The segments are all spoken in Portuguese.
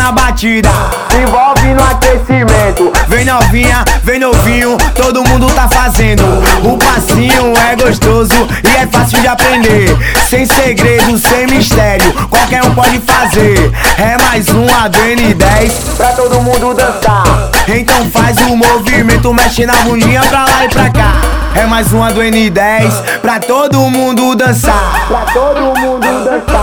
na batida, envolve no aquecimento. Vem novinha, vem novinho, todo mundo tá fazendo. O passinho é gostoso e é fácil de aprender. Sem segredo, sem mistério, qualquer um pode fazer. É mais uma do N10 pra todo mundo dançar. Então faz o movimento, mexe na bundinha pra lá e pra cá. É mais uma do N10 pra todo mundo dançar. Pra todo mundo dançar.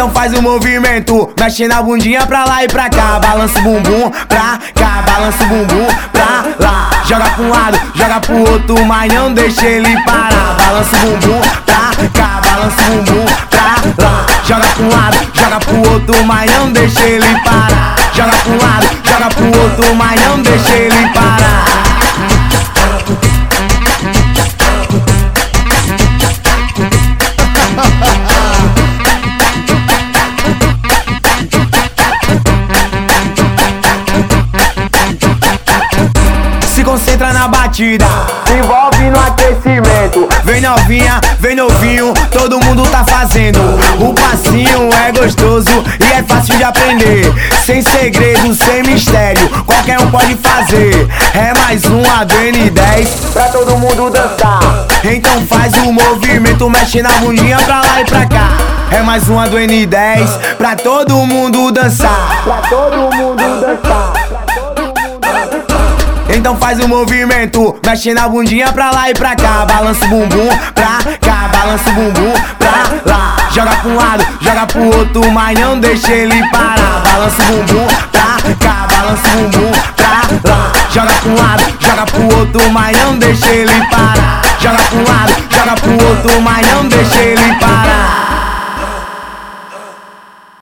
Então faz o movimento, mexe na bundinha pra lá e pra cá. Balança o bumbum pra cá, balança o bumbum pra lá. Joga pra um lado, joga pro outro, mas não deixa ele parar. Balança o bumbum pra cá, balança o bumbum pra lá. Joga pra um lado, joga pro outro, mas não deixa ele parar. Joga pra um lado, joga pro outro, mas não deixa ele parar. Concentra na batida, se envolve no aquecimento. Vem novinha, vem novinho, todo mundo tá fazendo. O passinho é gostoso e é fácil de aprender. Sem segredo, sem mistério, qualquer um pode fazer. É mais uma do N10 pra todo mundo dançar. Então faz o movimento, mexe na bundinha pra lá e pra cá. É mais uma do N10 pra todo mundo dançar. Pra todo mundo dançar. Então faz o movimento, mexe na bundinha pra lá e pra cá. Balança o bumbum pra cá, balança o bumbum pra lá. Joga pra um lado, joga pro outro, mas não deixa ele parar. Balança o bumbum pra cá, balança o bumbum pra lá. Joga pra um lado, joga pro outro, mas não deixa ele parar. Joga pra um lado, joga pro outro, mas não deixa ele parar.